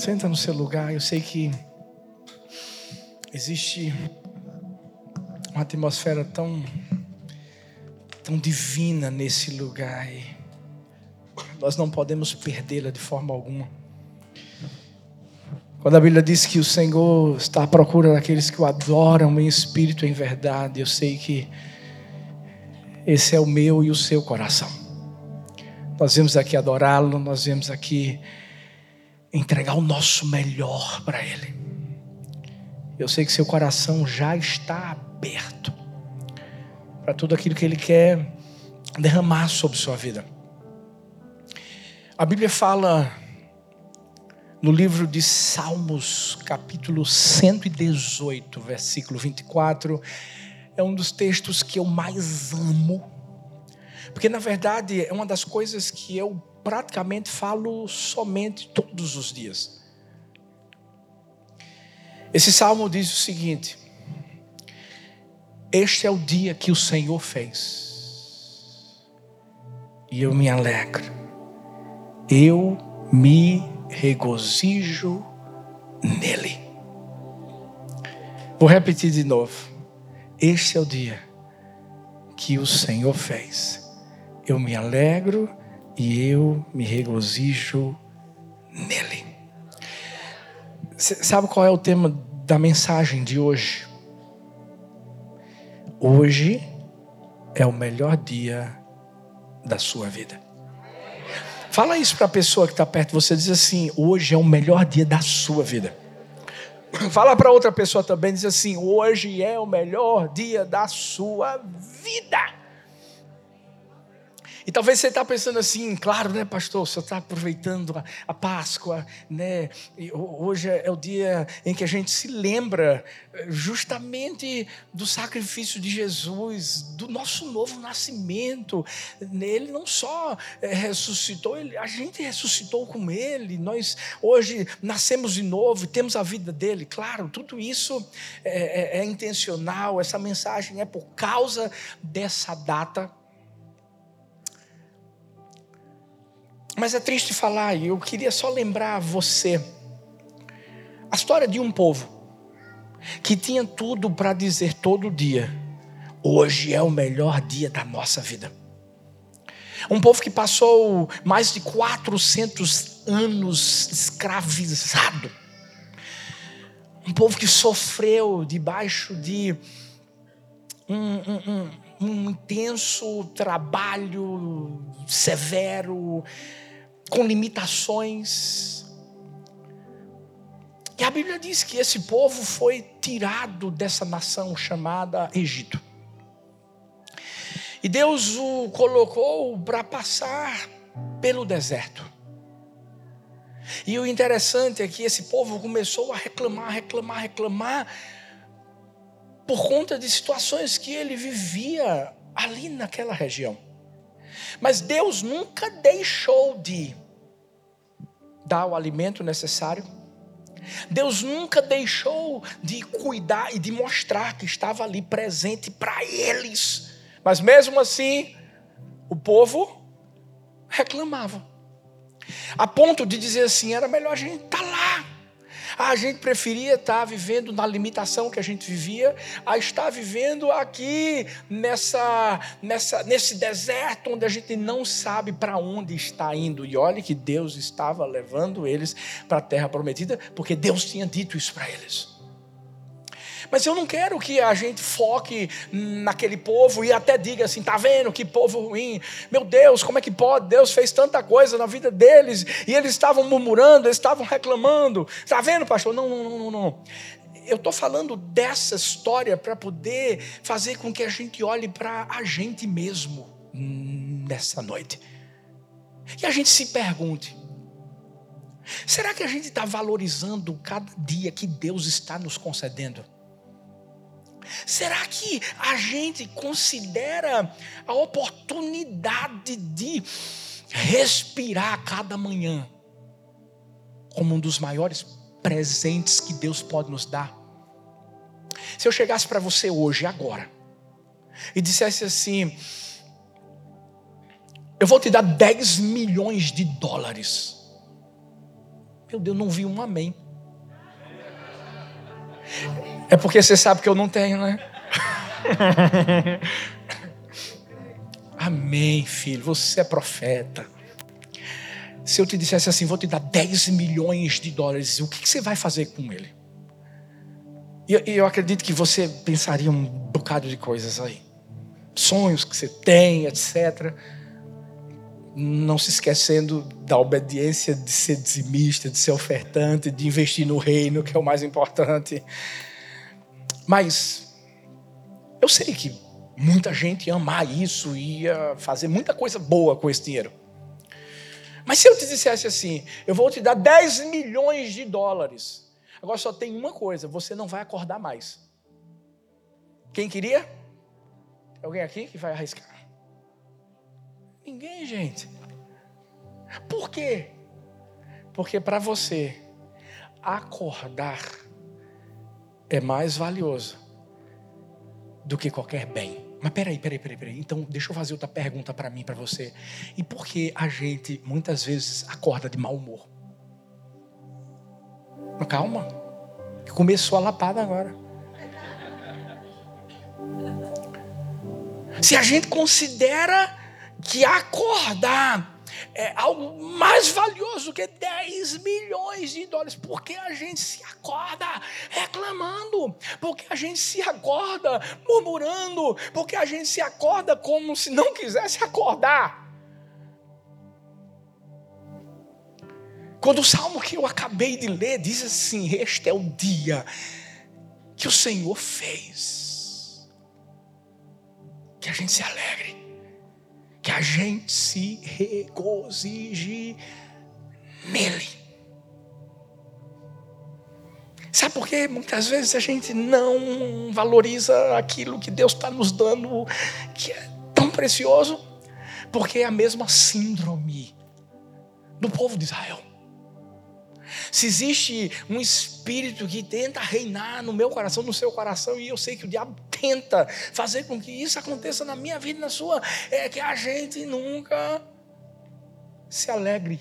Senta no seu lugar. Eu sei que existe uma atmosfera tão, tão divina nesse lugar e nós não podemos perdê-la de forma alguma. Quando a Bíblia diz que o Senhor está à procura daqueles que o adoram em espírito e em verdade, eu sei que esse é o meu e o seu coração. Nós vemos aqui adorá-lo, nós vemos aqui entregar o nosso melhor para Ele. Eu sei que seu coração já está aberto para tudo aquilo que Ele quer derramar sobre sua vida. A Bíblia fala no livro de Salmos, capítulo 118, versículo 24, é um dos textos que eu mais amo, porque na verdade é uma das coisas que eu praticamente falo somente todos os dias. Esse salmo diz o seguinte: Este é o dia que o Senhor fez, e eu me alegro, eu me regozijo nele. Vou repetir de novo. Este é o dia que o Senhor fez. Eu me alegro e eu me regozijo nele. Sabe qual é o tema da mensagem de hoje? Hoje é o melhor dia da sua vida. Fala isso para a pessoa que está perto de você, diz assim: hoje é o melhor dia da sua vida. Fala para outra pessoa também, diz assim: hoje é o melhor dia da sua vida. E talvez você está pensando assim, claro, né, pastor? Você está aproveitando a, a, Páscoa, né? E hoje é, é o dia em que a gente se lembra eh, justamente do sacrifício de Jesus, do nosso novo nascimento. Ele não só eh, ressuscitou, ele, a gente ressuscitou com ele. Nós hoje nascemos de novo, temos a vida dele. Claro, tudo isso é, é, é intencional. Essa mensagem é por causa dessa data Mas é triste falar, e eu queria só lembrar você a história de um povo que tinha tudo para dizer todo dia: hoje é o melhor dia da nossa vida. Um povo que passou mais de 400 anos escravizado. Um povo que sofreu debaixo de um, um, um, um intenso trabalho severo, com limitações. E a Bíblia diz que esse povo foi tirado dessa nação chamada Egito. E Deus o colocou para passar pelo deserto. E o interessante é que esse povo começou a reclamar, reclamar, reclamar, por conta de situações que ele vivia ali naquela região. Mas Deus nunca deixou de dar o alimento necessário. Deus nunca deixou de cuidar e de mostrar que estava ali presente para eles. Mas mesmo assim, o povo reclamava. A ponto de dizer assim: era melhor a gente estar tá lá a gente preferia estar vivendo na limitação que a gente vivia, a estar vivendo aqui nessa, nessa, nesse deserto onde a gente não sabe para onde está indo. E olhe que Deus estava levando eles para a terra prometida, porque Deus tinha dito isso para eles. Mas eu não quero que a gente foque naquele povo e até diga assim: tá vendo que povo ruim? Meu Deus, como é que pode? Deus fez tanta coisa na vida deles e eles estavam murmurando, eles estavam reclamando. Tá vendo, pastor? Não, não, não, não. Eu estou falando dessa história para poder fazer com que a gente olhe para a gente mesmo nessa noite. E a gente se pergunte: será que a gente está valorizando cada dia que Deus está nos concedendo? Será que a gente considera a oportunidade de respirar cada manhã como um dos maiores presentes que Deus pode nos dar? Se eu chegasse para você hoje, agora, e dissesse assim: Eu vou te dar 10 milhões de dólares. Meu Deus, não vi um amém. É porque você sabe que eu não tenho, né? amém, filho. Você é profeta. Se eu te dissesse assim, vou te dar 10 milhões de dólares, o que você vai fazer com ele? E eu, acredito que você pensaria um bocado de coisas aí. Sonhos que você tem, etc não se esquecendo da obediência de ser dizimista, de ser ofertante, de investir no reino, que é o mais importante. Mas eu sei que muita gente ia amar isso, ia fazer muita coisa boa com esse dinheiro. Mas se eu te dissesse assim, eu vou te dar 10 milhões de dólares. Agora só tem uma coisa, você não vai acordar mais. Quem queria? Alguém aqui que vai arriscar? Ninguém, gente. Por quê? Porque para você acordar é mais valioso do que qualquer bem. Mas peraí, peraí, peraí, peraí. Então, deixa eu fazer outra pergunta para mim, para você. E por que a gente muitas vezes acorda de mau humor? Calma, começou a lapada agora. Se a gente considera que acordar é algo mais valioso que 10 milhões de dólares. Porque a gente se acorda reclamando, porque a gente se acorda murmurando, porque a gente se acorda como se não quisesse acordar. Quando o salmo que eu acabei de ler diz assim: Este é o dia que o Senhor fez, que a gente se alegre que a gente se regozije nele. Sabe por quê? Muitas vezes a gente não valoriza aquilo que Deus está nos dando, que é tão precioso, porque é a mesma síndrome do povo de Israel. Se existe um espírito que tenta reinar no meu coração, no seu coração, e eu sei que o diabo tenta fazer com que isso aconteça na minha vida e na sua, é que a gente nunca se alegre.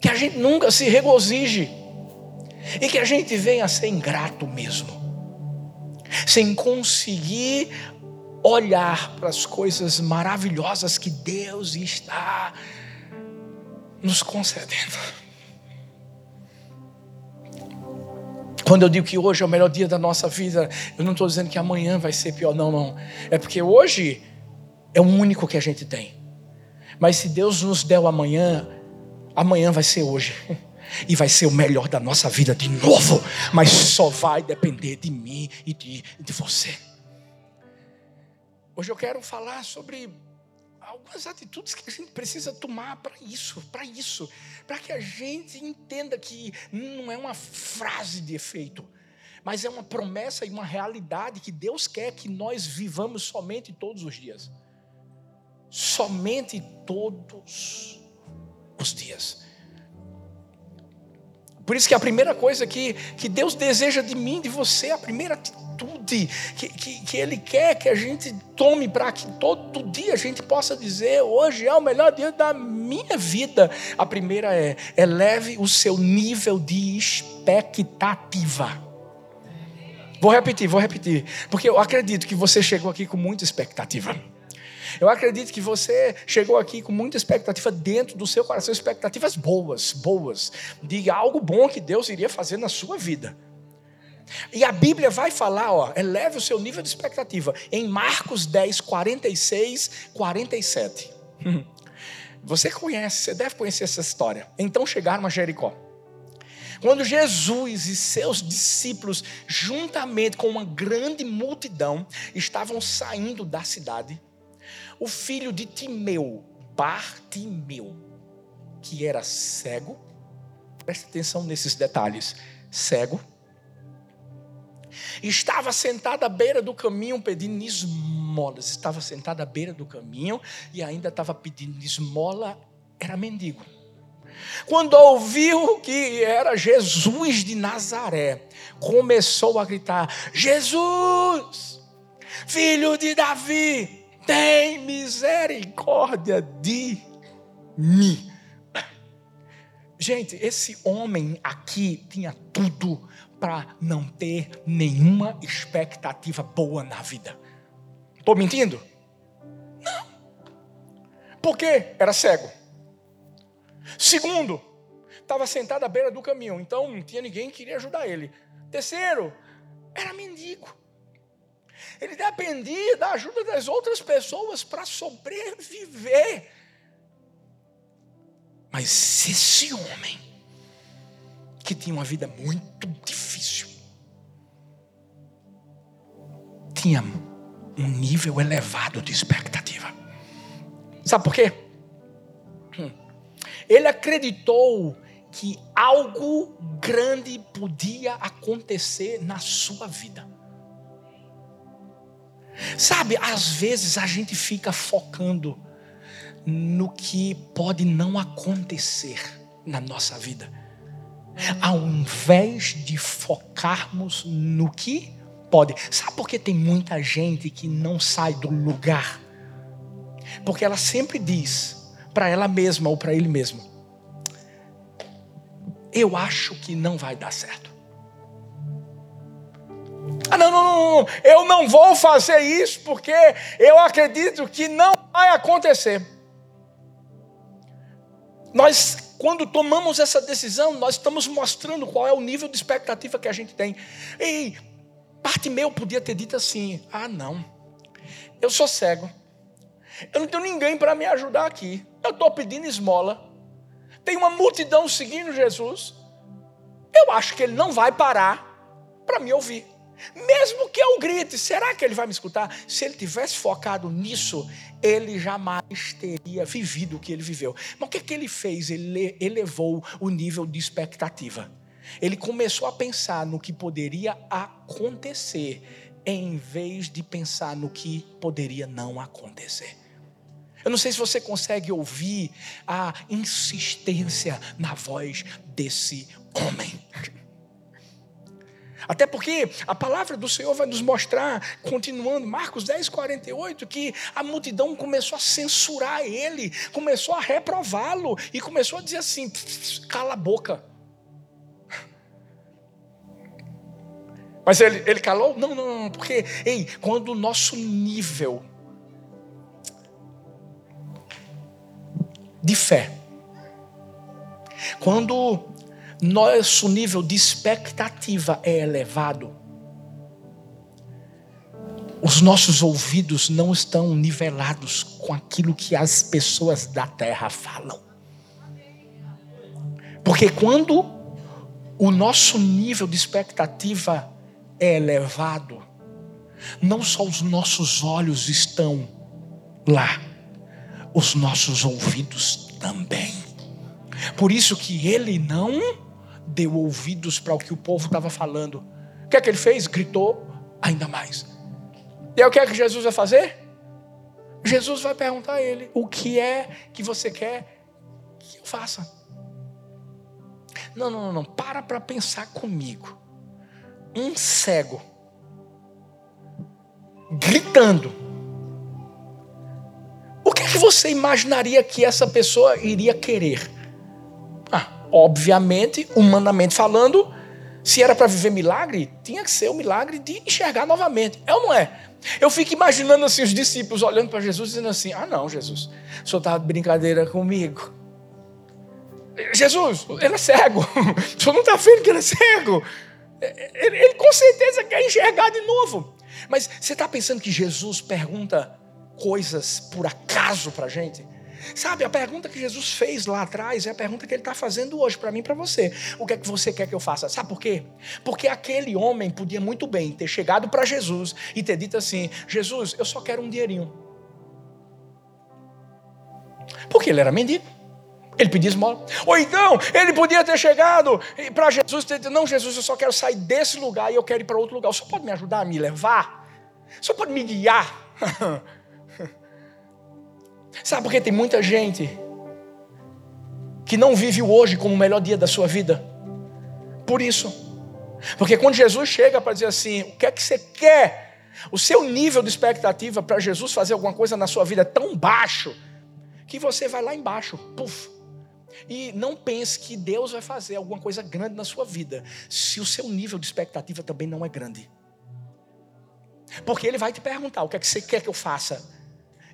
Que a gente nunca se regozije. E que a gente venha a ser ingrato mesmo. Sem conseguir olhar para as coisas maravilhosas que Deus está nos concedendo. Quando eu digo que hoje é o melhor dia da nossa vida, eu não estou dizendo que amanhã vai ser pior, não, não. É porque hoje é o único que a gente tem. Mas se Deus nos der o amanhã, amanhã vai ser hoje. E vai ser o melhor da nossa vida de novo. Mas só vai depender de mim e de, de você. Hoje eu quero falar sobre algumas atitudes que a gente precisa tomar para isso, para isso, para que a gente entenda que não é uma frase de efeito, mas é uma promessa e uma realidade que Deus quer que nós vivamos somente todos os dias. Somente todos os dias. Por isso que a primeira coisa que, que Deus deseja de mim, de você, a primeira atitude que, que, que Ele quer que a gente tome para que todo dia a gente possa dizer: hoje é o melhor dia da minha vida. A primeira é: eleve o seu nível de expectativa. Vou repetir, vou repetir, porque eu acredito que você chegou aqui com muita expectativa. Eu acredito que você chegou aqui com muita expectativa dentro do seu coração, expectativas boas, boas, de algo bom que Deus iria fazer na sua vida. E a Bíblia vai falar, ó, eleve o seu nível de expectativa, em Marcos 10, 46, 47. Você conhece, você deve conhecer essa história. Então chegaram a Jericó. Quando Jesus e seus discípulos, juntamente com uma grande multidão, estavam saindo da cidade, o filho de Timeu, Bartimeu, que era cego, preste atenção nesses detalhes: cego, estava sentado à beira do caminho pedindo esmolas. Estava sentado à beira do caminho e ainda estava pedindo esmola, era mendigo. Quando ouviu que era Jesus de Nazaré, começou a gritar: Jesus, filho de Davi, tem misericórdia de mim. Gente, esse homem aqui tinha tudo para não ter nenhuma expectativa boa na vida. Estou mentindo? Não. Porque era cego. Segundo, estava sentado à beira do caminho, então não tinha ninguém que queria ajudar ele. Terceiro, era mendigo. Ele dependia da ajuda das outras pessoas para sobreviver. Mas esse homem, que tinha uma vida muito difícil, tinha um nível elevado de expectativa. Sabe por quê? Hum. Ele acreditou que algo grande podia acontecer na sua vida. Sabe, às vezes a gente fica focando no que pode não acontecer na nossa vida, ao invés de focarmos no que pode. Sabe por que tem muita gente que não sai do lugar? Porque ela sempre diz para ela mesma ou para ele mesmo: Eu acho que não vai dar certo. Ah, não, não, não, não, eu não vou fazer isso porque eu acredito que não vai acontecer. Nós, quando tomamos essa decisão, nós estamos mostrando qual é o nível de expectativa que a gente tem. Ei, parte meu podia ter dito assim: ah, não, eu sou cego, eu não tenho ninguém para me ajudar aqui, eu estou pedindo esmola, tem uma multidão seguindo Jesus, eu acho que ele não vai parar para me ouvir. Mesmo que eu grite, será que ele vai me escutar? Se ele tivesse focado nisso, ele jamais teria vivido o que ele viveu. Mas o que, é que ele fez? Ele elevou o nível de expectativa. Ele começou a pensar no que poderia acontecer, em vez de pensar no que poderia não acontecer. Eu não sei se você consegue ouvir a insistência na voz desse homem. Até porque a palavra do Senhor vai nos mostrar, continuando, Marcos 10, 48, que a multidão começou a censurar ele, começou a reprová-lo e começou a dizer assim: cala a boca. Mas ele, ele calou? Não, não, não, porque, ei, quando o nosso nível de fé, quando nosso nível de expectativa é elevado, os nossos ouvidos não estão nivelados com aquilo que as pessoas da terra falam. Porque quando o nosso nível de expectativa é elevado, não só os nossos olhos estão lá, os nossos ouvidos também. Por isso que ele não deu ouvidos para o que o povo estava falando. O que é que ele fez? Gritou ainda mais. E aí o que é que Jesus vai fazer? Jesus vai perguntar a ele: O que é que você quer que eu faça? Não, não, não, não. Para para pensar comigo. Um cego gritando. O que é que você imaginaria que essa pessoa iria querer? Obviamente, humanamente falando, se era para viver milagre, tinha que ser o milagre de enxergar novamente. É ou não é? Eu fico imaginando assim os discípulos olhando para Jesus dizendo assim: Ah, não, Jesus, o senhor está de brincadeira comigo. Jesus, ele é cego. O senhor não está vendo que ele é cego? Ele, ele com certeza quer enxergar de novo. Mas você está pensando que Jesus pergunta coisas por acaso para a gente? Sabe, a pergunta que Jesus fez lá atrás é a pergunta que ele está fazendo hoje para mim e para você. O que é que você quer que eu faça? Sabe por quê? Porque aquele homem podia muito bem ter chegado para Jesus e ter dito assim: Jesus, eu só quero um dinheirinho. Porque ele era mendigo. Ele pedia esmola. Ou então, ele podia ter chegado para Jesus e ter dito: Não, Jesus, eu só quero sair desse lugar e eu quero ir para outro lugar. Senhor pode me ajudar a me levar? Senhor pode me guiar? Sabe por que tem muita gente que não vive o hoje como o melhor dia da sua vida? Por isso. Porque quando Jesus chega para dizer assim: o que é que você quer? O seu nível de expectativa para Jesus fazer alguma coisa na sua vida é tão baixo que você vai lá embaixo, puf. E não pense que Deus vai fazer alguma coisa grande na sua vida, se o seu nível de expectativa também não é grande. Porque Ele vai te perguntar: o que é que você quer que eu faça?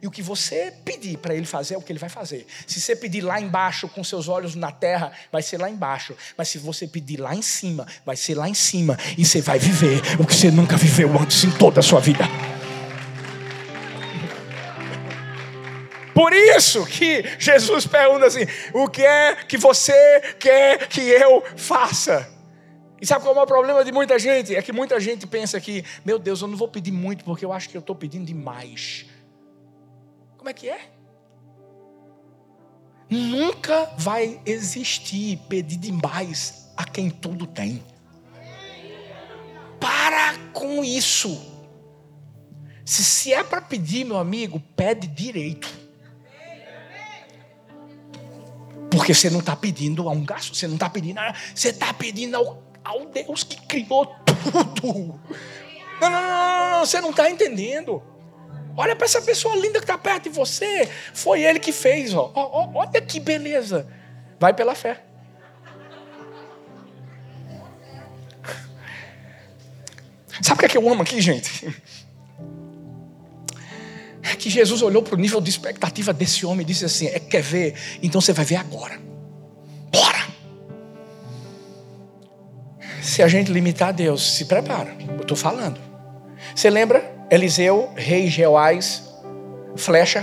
E o que você pedir para ele fazer é o que ele vai fazer. Se você pedir lá embaixo com seus olhos na terra, vai ser lá embaixo. Mas se você pedir lá em cima, vai ser lá em cima. E você vai viver o que você nunca viveu antes em toda a sua vida. Por isso que Jesus pergunta assim: o que é que você quer que eu faça? E sabe qual é o problema de muita gente? É que muita gente pensa que, meu Deus, eu não vou pedir muito porque eu acho que eu estou pedindo demais. Como é que é? Nunca vai existir pedir demais a quem tudo tem. Para com isso. Se, se é para pedir, meu amigo, pede direito. Porque você não está pedindo a um gasto, você não está pedindo, você está pedindo ao, ao Deus que criou tudo. Não, não, não, não, não você não está entendendo. Olha para essa pessoa linda que está perto de você. Foi ele que fez. Ó. Ó, olha que beleza. Vai pela fé. Sabe o que, é que eu amo aqui, gente? É que Jesus olhou para o nível de expectativa desse homem e disse assim: é, quer ver? Então você vai ver agora. Bora! Se a gente limitar Deus, se prepara. Eu estou falando. Você lembra Eliseu, rei Jeoás, flecha.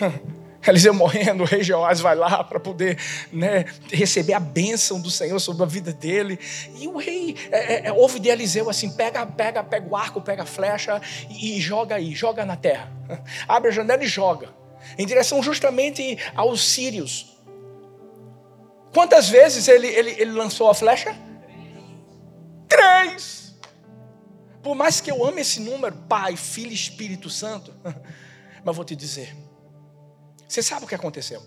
Eliseu morrendo, o rei Jeoás vai lá para poder né, receber a bênção do Senhor sobre a vida dele. E o rei é, é, é, ouve de Eliseu assim: pega, pega, pega o arco, pega a flecha e, e joga aí, joga na terra. Abre a janela e joga. Em direção justamente aos sírios. Quantas vezes ele, ele, ele lançou a flecha? Três. Por mais que eu ame esse número, Pai, Filho e Espírito Santo, mas vou te dizer, você sabe o que aconteceu?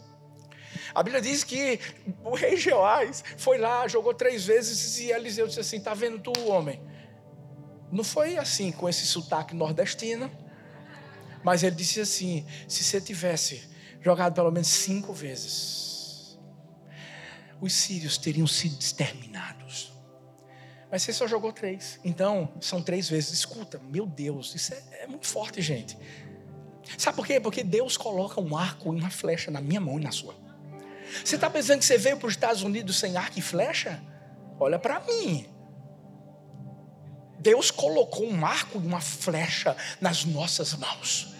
A Bíblia diz que o rei Jeoás foi lá, jogou três vezes e Eliseu disse assim: Está vendo tu, homem? Não foi assim com esse sotaque nordestino, mas ele disse assim: se você tivesse jogado pelo menos cinco vezes, os sírios teriam sido exterminados. Mas você só jogou três. Então, são três vezes. Escuta, meu Deus, isso é, é muito forte, gente. Sabe por quê? Porque Deus coloca um arco e uma flecha na minha mão e na sua. Você está pensando que você veio para os Estados Unidos sem arco e flecha? Olha para mim. Deus colocou um arco e uma flecha nas nossas mãos.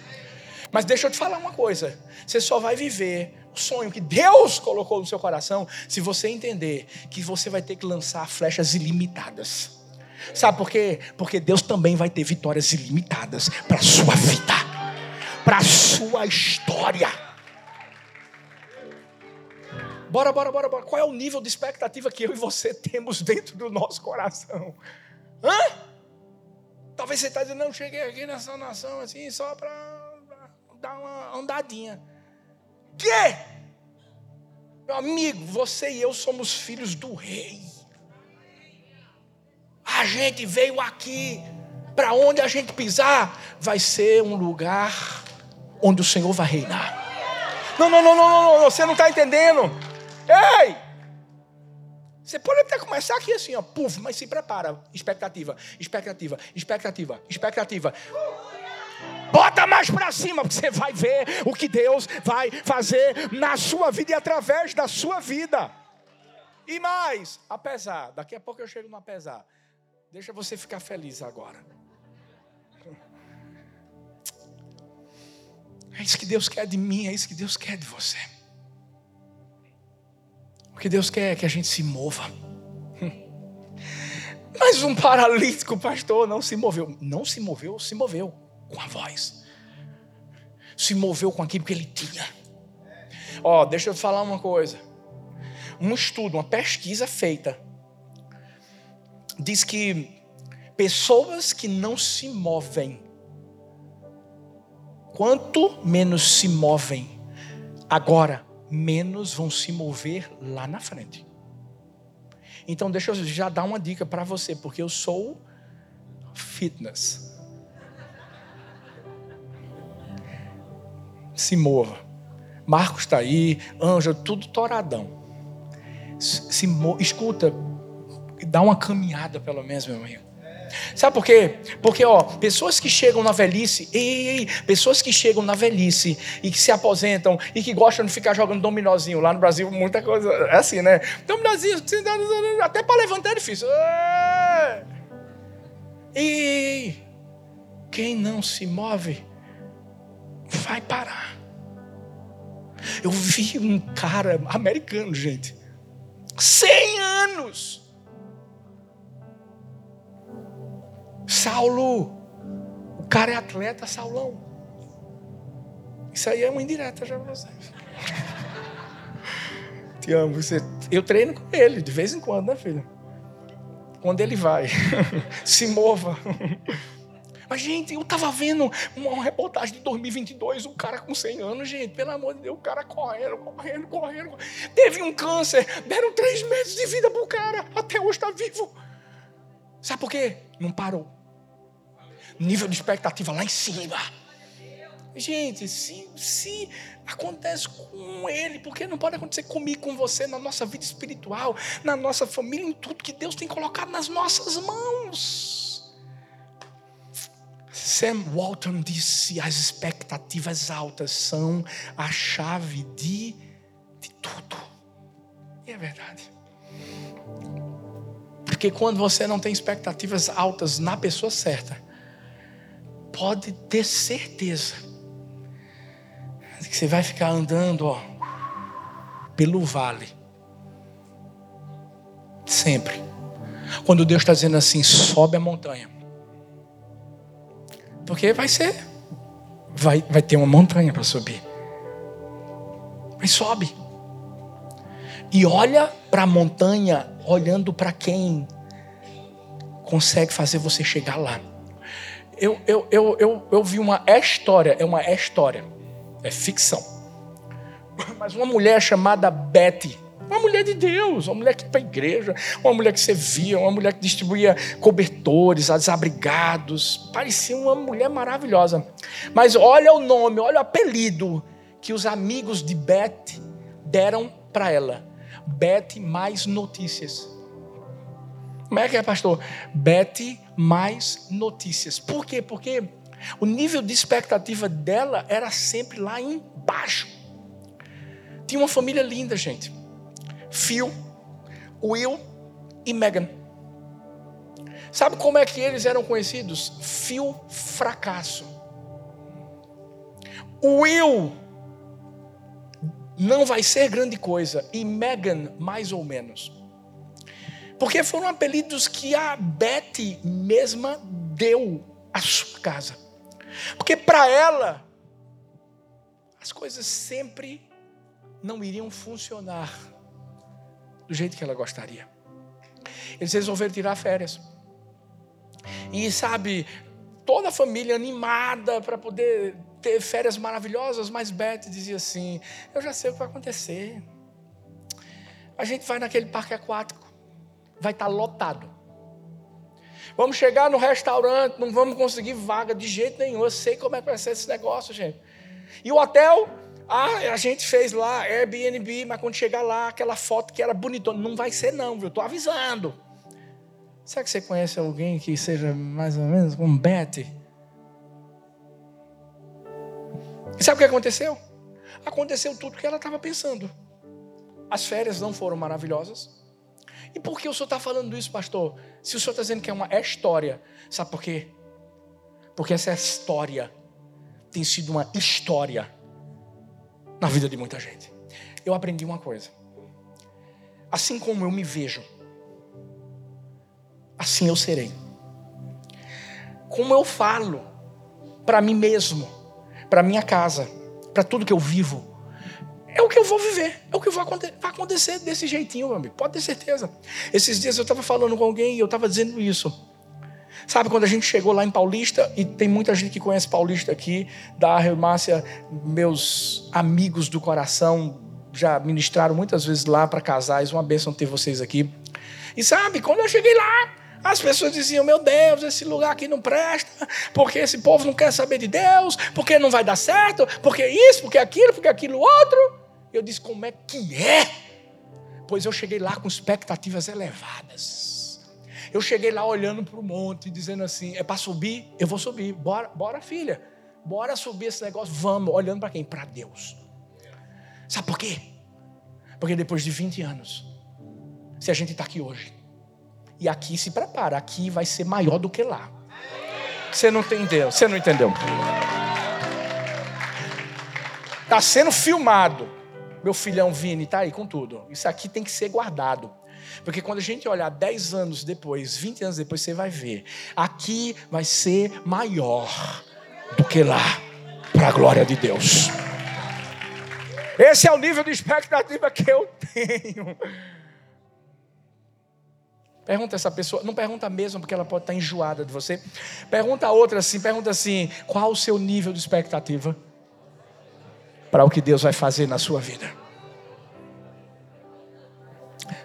Mas deixa eu te falar uma coisa: você só vai viver o sonho que Deus colocou no seu coração, se você entender que você vai ter que lançar flechas ilimitadas. Sabe por quê? Porque Deus também vai ter vitórias ilimitadas para a sua vida, para a sua história. Bora, bora, bora, bora. Qual é o nível de expectativa que eu e você temos dentro do nosso coração? Hã? Talvez você está dizendo, não, cheguei aqui nessa nação assim só para dar uma andadinha quê? Meu amigo, você e eu somos filhos do rei. A gente veio aqui, para onde a gente pisar, vai ser um lugar onde o Senhor vai reinar. Não, não, não, não, não, não você não está entendendo. Ei! Você pode até começar aqui assim, ó, puf, mas se prepara. Expectativa, expectativa, expectativa, expectativa. Bota mais para cima, porque você vai ver o que Deus vai fazer na sua vida e através da sua vida. E mais, apesar, daqui a pouco eu chego no apesar. Deixa você ficar feliz agora. É isso que Deus quer de mim, é isso que Deus quer de você. O que Deus quer é que a gente se mova. Mas um paralítico, pastor, não se moveu. Não se moveu, se moveu com a voz. Se moveu com aquilo que ele tinha. Ó, oh, deixa eu falar uma coisa. Um estudo, uma pesquisa feita, diz que pessoas que não se movem, quanto menos se movem agora, menos vão se mover lá na frente. Então, deixa eu já dar uma dica para você, porque eu sou fitness. Se mova. Marcos está aí, Ângelo, tudo toradão. Se, escuta, dá uma caminhada pelo menos, meu amigo. Sabe por quê? Porque, ó, pessoas que chegam na velhice, ei, ei, pessoas que chegam na velhice e que se aposentam e que gostam de ficar jogando dominozinho. Lá no Brasil, muita coisa é assim, né? Dominozinho, até para levantar é difícil. E quem não se move vai parar. Eu vi um cara americano, gente, 100 anos. Saulo, o cara é atleta, Saulão. Isso aí é uma indireta já pra você. Te amo. Você, eu treino com ele de vez em quando, né, filho? Quando ele vai, se mova. Mas, gente, eu tava vendo uma reportagem de 2022, um cara com 100 anos, gente, pelo amor de Deus, o cara correndo, correndo, correndo. Teve um câncer, deram três meses de vida pro cara, até hoje está vivo. Sabe por quê? Não parou. Nível de expectativa lá em cima. Gente, se, se acontece com ele, porque não pode acontecer comigo, com você, na nossa vida espiritual, na nossa família, em tudo que Deus tem colocado nas nossas mãos. Sam Walton disse: as expectativas altas são a chave de, de tudo. E é verdade. Porque quando você não tem expectativas altas na pessoa certa, pode ter certeza que você vai ficar andando ó, pelo vale. Sempre. Quando Deus está dizendo assim, sobe a montanha. Porque vai ser. Vai, vai ter uma montanha para subir. Mas sobe. E olha para a montanha, olhando para quem consegue fazer você chegar lá. Eu, eu, eu, eu, eu vi uma história, é uma história, é ficção. Mas uma mulher chamada Betty uma mulher de Deus, uma mulher que ia para a igreja, uma mulher que servia, uma mulher que distribuía cobertores a desabrigados. Parecia uma mulher maravilhosa. Mas olha o nome, olha o apelido que os amigos de Beth deram para ela. Beth mais notícias. Como é que é, pastor? Beth mais notícias. Por quê? Porque o nível de expectativa dela era sempre lá embaixo. Tinha uma família linda, gente. Phil, Will e Megan. Sabe como é que eles eram conhecidos? Phil fracasso. Will não vai ser grande coisa e Megan mais ou menos. Porque foram apelidos que a Betty mesma deu à sua casa. Porque para ela as coisas sempre não iriam funcionar do jeito que ela gostaria. Eles resolveram tirar férias. E sabe, toda a família animada para poder ter férias maravilhosas, mas Beth dizia assim: Eu já sei o que vai acontecer. A gente vai naquele parque aquático, vai estar tá lotado. Vamos chegar no restaurante, não vamos conseguir vaga de jeito nenhum. Eu sei como é que vai ser esse negócio, gente. E o hotel ah, a gente fez lá Airbnb, mas quando chegar lá, aquela foto que era bonitona. Não vai ser, não, viu? Estou avisando. Será que você conhece alguém que seja mais ou menos como Betty? E sabe o que aconteceu? Aconteceu tudo o que ela estava pensando. As férias não foram maravilhosas. E por que o senhor está falando isso, pastor? Se o senhor está dizendo que é uma história, sabe por quê? Porque essa história tem sido uma história na vida de muita gente. Eu aprendi uma coisa. Assim como eu me vejo, assim eu serei. Como eu falo para mim mesmo, para minha casa, para tudo que eu vivo, é o que eu vou viver, é o que vai acontecer desse jeitinho, meu amigo. Pode ter certeza. Esses dias eu estava falando com alguém e eu estava dizendo isso. Sabe, quando a gente chegou lá em Paulista, e tem muita gente que conhece Paulista aqui, da Márcia, meus amigos do coração, já ministraram muitas vezes lá para casais, uma bênção ter vocês aqui. E sabe, quando eu cheguei lá, As pessoas diziam: Meu Deus, esse lugar aqui não presta, porque esse povo não quer saber de Deus, porque não vai dar certo, porque isso, porque aquilo, porque aquilo outro. Eu disse: Como é que é? Pois eu cheguei lá com expectativas elevadas. Eu cheguei lá olhando para o monte, dizendo assim: É para subir? Eu vou subir. Bora, bora, filha. Bora subir esse negócio. Vamos. Olhando para quem? Para Deus. Sabe por quê? Porque depois de 20 anos, se a gente está aqui hoje, e aqui se prepara, aqui vai ser maior do que lá. Você não entendeu? Você não entendeu? Está sendo filmado. Meu filhão Vini está aí com tudo. Isso aqui tem que ser guardado. Porque quando a gente olhar 10 anos depois, 20 anos depois, você vai ver. Aqui vai ser maior do que lá. Para a glória de Deus. Esse é o nível de expectativa que eu tenho. Pergunta essa pessoa, não pergunta mesmo porque ela pode estar enjoada de você. Pergunta a outra assim, pergunta assim: qual o seu nível de expectativa para o que Deus vai fazer na sua vida?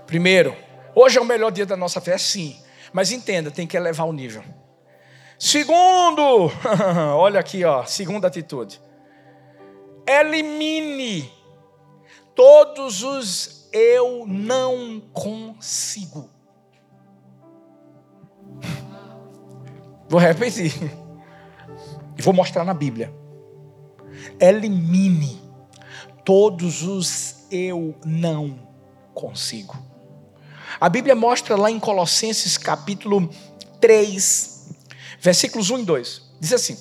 Primeiro, hoje é o melhor dia da nossa fé, sim, mas entenda, tem que elevar o nível. Segundo, olha aqui, ó, segunda atitude. Elimine todos os eu não consigo. Vou repetir. E vou mostrar na Bíblia. Elimine todos os eu não consigo. A Bíblia mostra lá em Colossenses capítulo 3, versículos 1 e 2. Diz assim: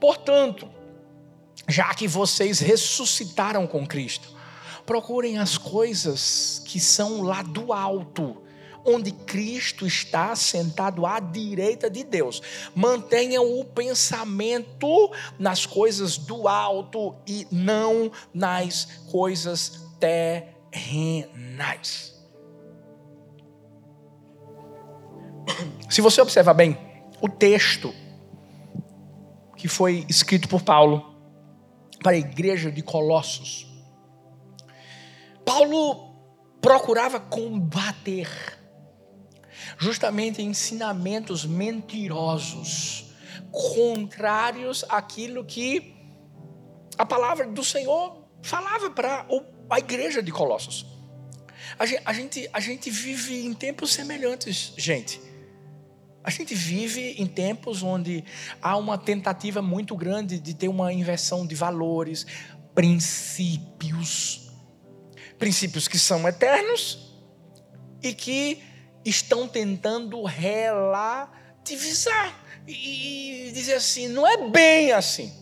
Portanto, já que vocês ressuscitaram com Cristo, procurem as coisas que são lá do alto, onde Cristo está sentado à direita de Deus. Mantenham o pensamento nas coisas do alto e não nas coisas terrenais. Se você observar bem, o texto que foi escrito por Paulo para a igreja de Colossos, Paulo procurava combater justamente ensinamentos mentirosos, contrários àquilo que a palavra do Senhor falava para a igreja de Colossos. A gente, a gente, vive em tempos semelhantes, gente. A gente vive em tempos onde há uma tentativa muito grande de ter uma inversão de valores, princípios princípios que são eternos e que estão tentando relativizar e dizer assim, não é bem assim.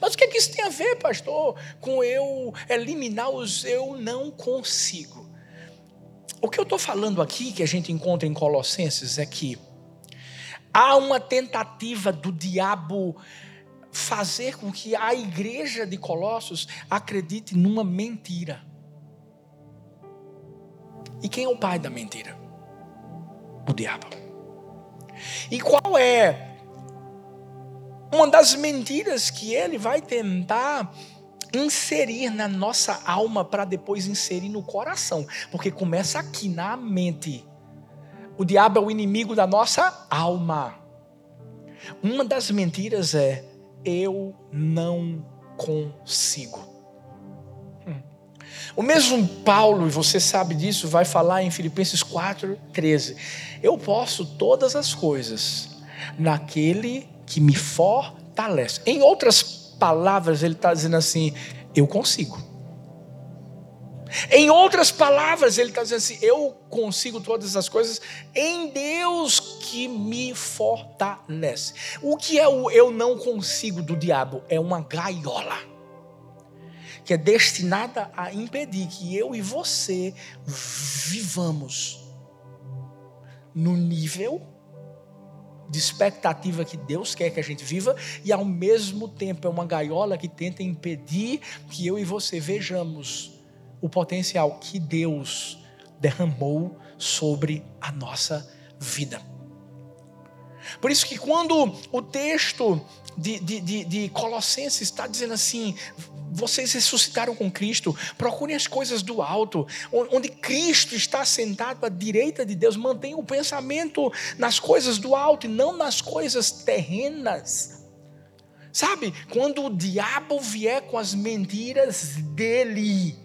Mas o que, é que isso tem a ver, pastor, com eu eliminar os eu não consigo? O que eu estou falando aqui, que a gente encontra em Colossenses, é que há uma tentativa do diabo fazer com que a igreja de Colossos acredite numa mentira. E quem é o pai da mentira? O diabo. E qual é uma das mentiras que ele vai tentar inserir na nossa alma para depois inserir no coração? Porque começa aqui na mente. O diabo é o inimigo da nossa alma. Uma das mentiras é eu não consigo. Hum. O mesmo Paulo, e você sabe disso, vai falar em Filipenses 4,13. Eu posso todas as coisas naquele que me fortalece. Em outras palavras, ele está dizendo assim: eu consigo. Em outras palavras, ele está dizendo assim: eu consigo todas as coisas em Deus que me fortalece. O que é o eu não consigo do diabo? É uma gaiola que é destinada a impedir que eu e você vivamos no nível de expectativa que Deus quer que a gente viva, e ao mesmo tempo é uma gaiola que tenta impedir que eu e você vejamos o potencial que Deus derramou sobre a nossa vida. Por isso que quando o texto de, de, de, de Colossenses está dizendo assim: vocês ressuscitaram com Cristo, procurem as coisas do alto, onde Cristo está sentado à direita de Deus. Mantenham o pensamento nas coisas do alto e não nas coisas terrenas. Sabe, quando o diabo vier com as mentiras dele,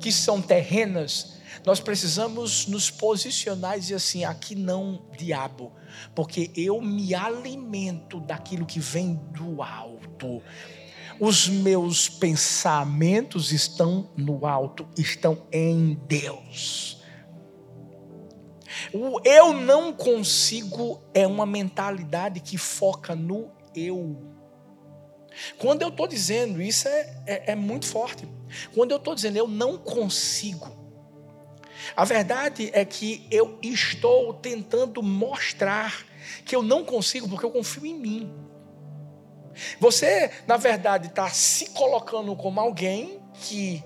que são terrenas, nós precisamos nos posicionar e dizer assim: aqui não, diabo, porque eu me alimento daquilo que vem do alto. Os meus pensamentos estão no alto, estão em Deus. O eu não consigo é uma mentalidade que foca no eu. Quando eu estou dizendo isso, é, é, é muito forte. Quando eu estou dizendo eu não consigo, a verdade é que eu estou tentando mostrar que eu não consigo porque eu confio em mim. Você, na verdade, está se colocando como alguém que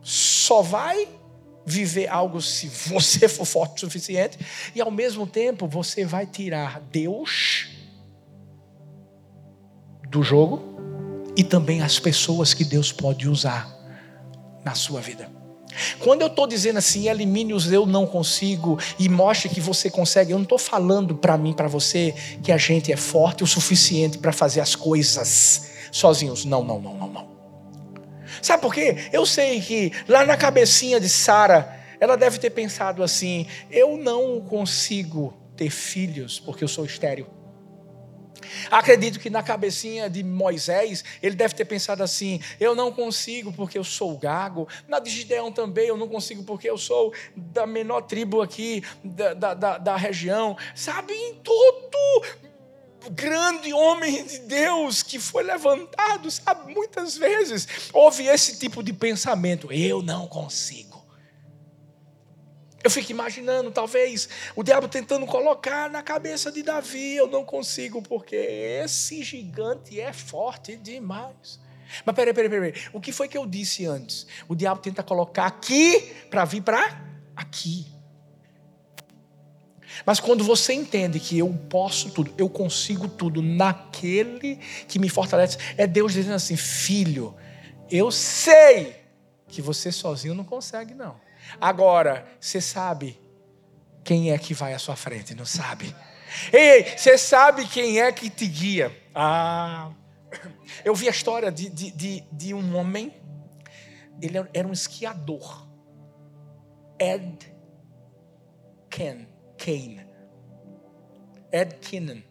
só vai viver algo se você for forte o suficiente, e ao mesmo tempo você vai tirar Deus do jogo e também as pessoas que Deus pode usar na sua vida. Quando eu estou dizendo assim, elimine os eu não consigo e mostre que você consegue, eu não estou falando para mim, para você, que a gente é forte o suficiente para fazer as coisas sozinhos. Não, não, não, não, não. Sabe por quê? Eu sei que lá na cabecinha de Sara, ela deve ter pensado assim: eu não consigo ter filhos porque eu sou estéril. Acredito que na cabecinha de Moisés, ele deve ter pensado assim: eu não consigo porque eu sou gago. Na de Gideão também, eu não consigo porque eu sou da menor tribo aqui da, da, da, da região. Sabe, em todo grande homem de Deus que foi levantado, sabe, muitas vezes houve esse tipo de pensamento: eu não consigo. Eu fico imaginando, talvez, o diabo tentando colocar na cabeça de Davi. Eu não consigo, porque esse gigante é forte demais. Mas peraí, peraí, peraí. O que foi que eu disse antes? O diabo tenta colocar aqui para vir para aqui. Mas quando você entende que eu posso tudo, eu consigo tudo naquele que me fortalece, é Deus dizendo assim: filho, eu sei que você sozinho não consegue, não. Agora, você sabe quem é que vai à sua frente, não sabe? Ei, você sabe quem é que te guia? Ah, eu vi a história de, de, de, de um homem, ele era um esquiador, Ed Ken, Kane, Ed Kinnan.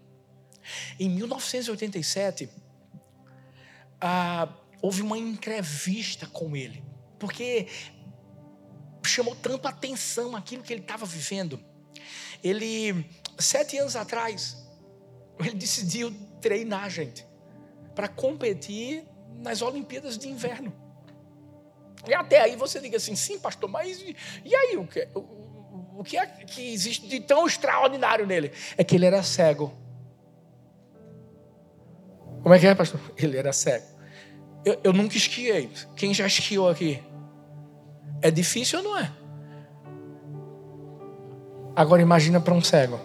Em 1987, ah, houve uma entrevista com ele, porque chamou tanto atenção aquilo que ele estava vivendo. Ele, sete anos atrás, ele decidiu treinar, gente, para competir nas Olimpíadas de Inverno. E até aí você diga assim, sim, pastor, mas e aí? O que, o, o que é que existe de tão extraordinário nele? É que ele era cego. Como é que é, pastor? Ele era cego. Eu, eu nunca esquiei. Quem já esquiou aqui? É difícil ou não é? Agora imagina para um cego.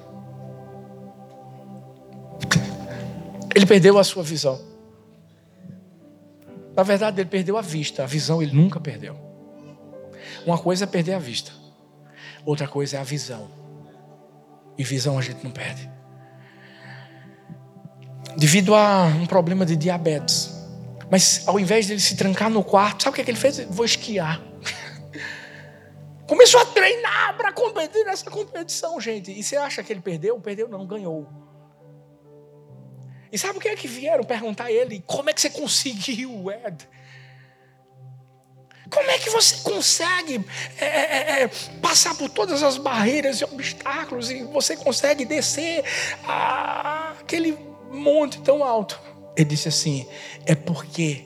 Ele perdeu a sua visão. Na verdade, ele perdeu a vista. A visão ele nunca perdeu. Uma coisa é perder a vista. Outra coisa é a visão. E visão a gente não perde. Devido a um problema de diabetes. Mas ao invés de ele se trancar no quarto, sabe o que, é que ele fez? Vou esquiar. Começou a treinar para competir nessa competição, gente. E você acha que ele perdeu? Perdeu não, ganhou. E sabe o que é que vieram perguntar a ele? Como é que você conseguiu, Ed? Como é que você consegue é, é, é, é passar por todas as barreiras e obstáculos e você consegue descer a, aquele monte tão alto? Ele disse assim: é porque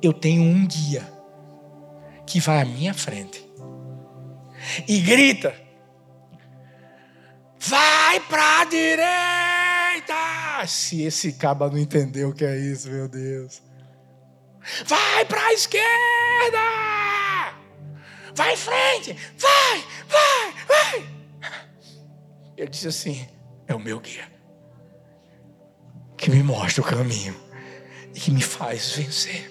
eu tenho um guia que vai à minha frente e grita: Vai para a direita! Se esse caba não entendeu o que é isso, meu Deus. Vai para a esquerda! Vai em frente! Vai, vai, vai! Ele disse assim: É o meu guia. que me mostra o caminho e que me faz vencer.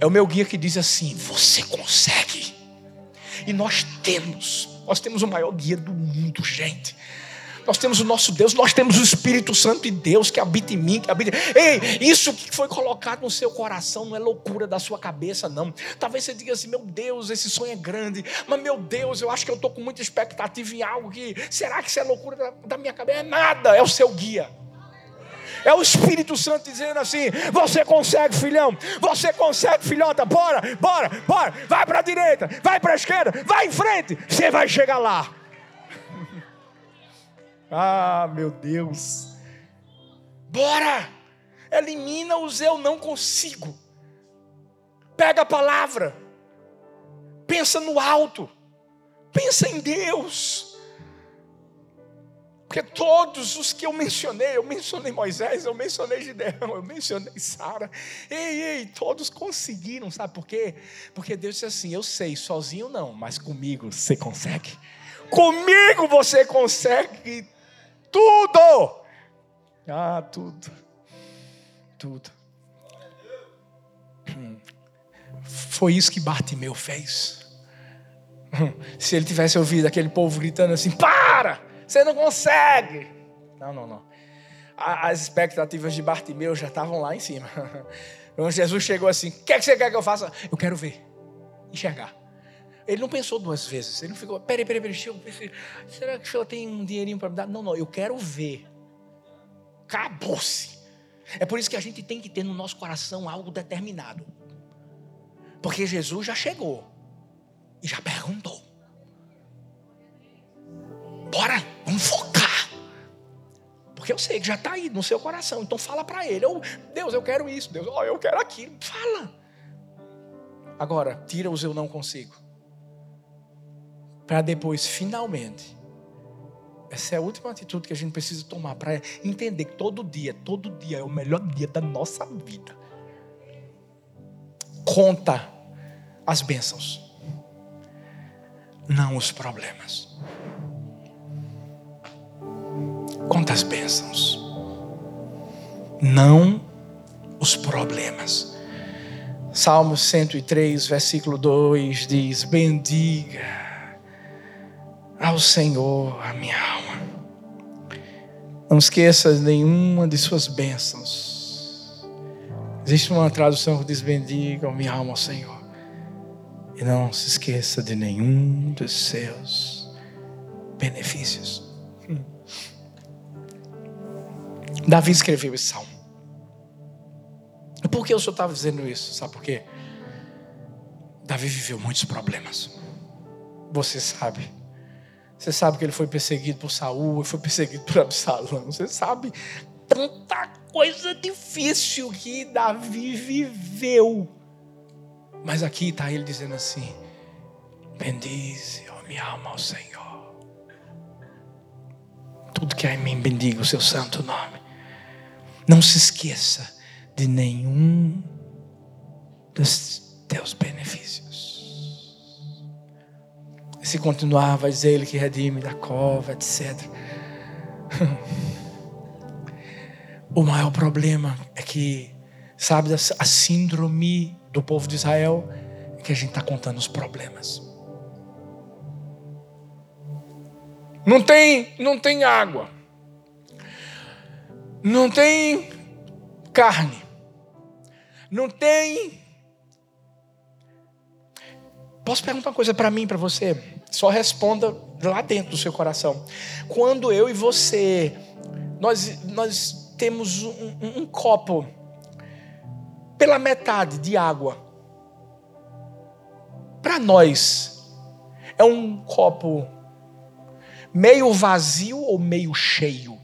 É o meu guia que diz assim: você consegue. E nós temos, nós temos o maior guia do mundo, gente. Nós temos o nosso Deus, nós temos o Espírito Santo de Deus que habita em mim, que habita. Ei, isso que foi colocado no seu coração não é loucura da sua cabeça, não. Talvez você diga assim: meu Deus, esse sonho é grande, mas meu Deus, eu acho que eu estou com muita expectativa em algo que. Será que isso é loucura da, da minha cabeça? É nada, é o seu guia. É o Espírito Santo dizendo assim: Você consegue, filhão. Você consegue, filhota. Bora, bora, bora. Vai para a direita, vai para a esquerda, vai em frente. Você vai chegar lá. Ah, meu Deus. Bora! Elimina os eu não consigo. Pega a palavra. Pensa no alto. Pensa em Deus. Porque todos os que eu mencionei, eu mencionei Moisés, eu mencionei Gideão, eu mencionei Sara. Ei, ei, todos conseguiram, sabe por quê? Porque Deus disse assim: eu sei, sozinho não, mas comigo você consegue. Comigo você consegue tudo. Ah, tudo. Tudo. Foi isso que Bartimeu fez. Se ele tivesse ouvido aquele povo gritando assim: para! Você não consegue. Não, não, não. As expectativas de Bartimeu já estavam lá em cima. Quando Jesus chegou assim: O que, é que você quer que eu faça? Eu quero ver, enxergar. Ele não pensou duas vezes. Ele não ficou, peraí, peraí, peraí, será que o senhor tem um dinheirinho para me dar? Não, não, eu quero ver. Acabou-se. É por isso que a gente tem que ter no nosso coração algo determinado. Porque Jesus já chegou e já perguntou. Bora, vamos focar. Porque eu sei que já está aí no seu coração. Então fala para ele. Eu, Deus, eu quero isso. Deus, oh, eu quero aquilo. Fala. Agora, tira os eu não consigo. Para depois, finalmente. Essa é a última atitude que a gente precisa tomar para entender que todo dia, todo dia é o melhor dia da nossa vida. Conta as bênçãos, não os problemas. Conta as bênçãos, não os problemas. Salmo 103, versículo 2 diz: Bendiga ao Senhor a minha alma. Não esqueça nenhuma de suas bênçãos. Existe uma tradução que diz: Bendiga a minha alma ao Senhor. E não se esqueça de nenhum dos seus benefícios. Davi escreveu esse salmo. Por que o senhor estava dizendo isso? Sabe por quê? Davi viveu muitos problemas. Você sabe. Você sabe que ele foi perseguido por Saul, foi perseguido por Absalão. Você sabe tanta coisa difícil que Davi viveu. Mas aqui está ele dizendo assim: Bendize, ó minha alma, ao Senhor. Tudo que há em mim bendiga o seu santo nome. Não se esqueça de nenhum dos teus benefícios. Se continuar, vai dizer ele que redime da cova, etc. O maior problema é que, sabe, a síndrome do povo de Israel é que a gente está contando os problemas. Não tem, não tem água não tem carne, não tem. Posso perguntar uma coisa para mim, para você? Só responda lá dentro do seu coração. Quando eu e você, nós, nós temos um, um, um copo pela metade de água, para nós, é um copo meio vazio ou meio cheio?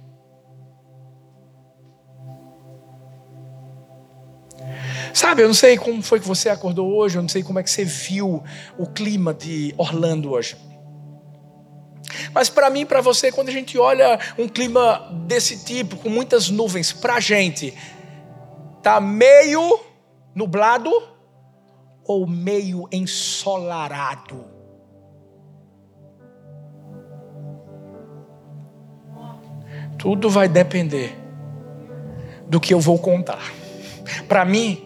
Sabe, eu não sei como foi que você acordou hoje, eu não sei como é que você viu o clima de Orlando hoje. Mas para mim, para você, quando a gente olha um clima desse tipo, com muitas nuvens, para a gente, tá meio nublado ou meio ensolarado? Tudo vai depender do que eu vou contar. Para mim,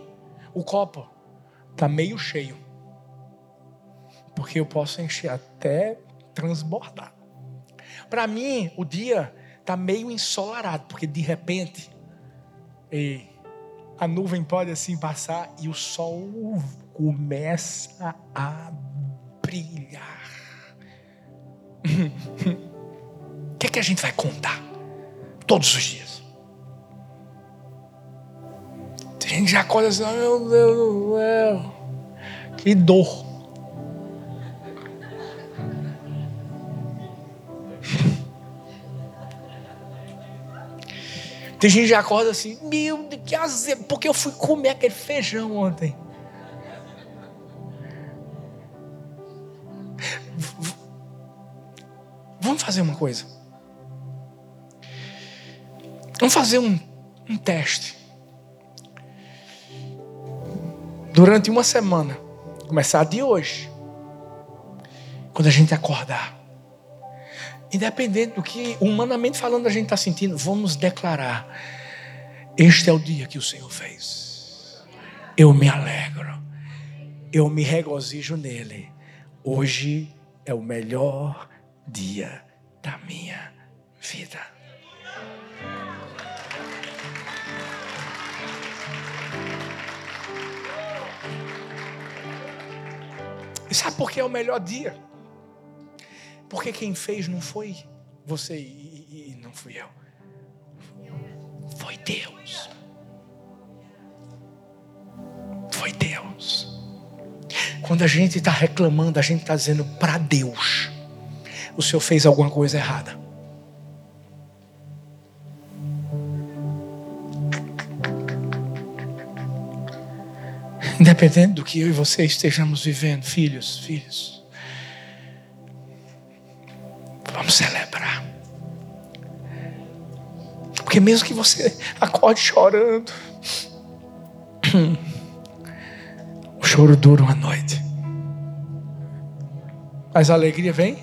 o copo está meio cheio. Porque eu posso encher até transbordar. Para mim, o dia está meio ensolarado, porque de repente e a nuvem pode assim passar e o sol começa a brilhar. O que é que a gente vai contar todos os dias? Gente já acorda assim, meu Deus do céu, que dor. Tem gente que já acorda assim, meu Deus, que azedo, porque eu fui comer aquele feijão ontem. Vamos fazer uma coisa. Vamos fazer um, um teste. Durante uma semana, começar de hoje, quando a gente acordar, Independente do que humanamente falando a gente está sentindo, vamos declarar: Este é o dia que o Senhor fez. Eu me alegro, eu me regozijo nele. Hoje é o melhor dia da minha vida. E sabe por que é o melhor dia? Porque quem fez não foi você e, e não fui eu. Foi Deus. Foi Deus. Quando a gente está reclamando, a gente está dizendo para Deus: o Senhor fez alguma coisa errada. Independente do que eu e você estejamos vivendo, filhos, filhos. Vamos celebrar. Porque mesmo que você acorde chorando, o choro dura uma noite. Mas a alegria vem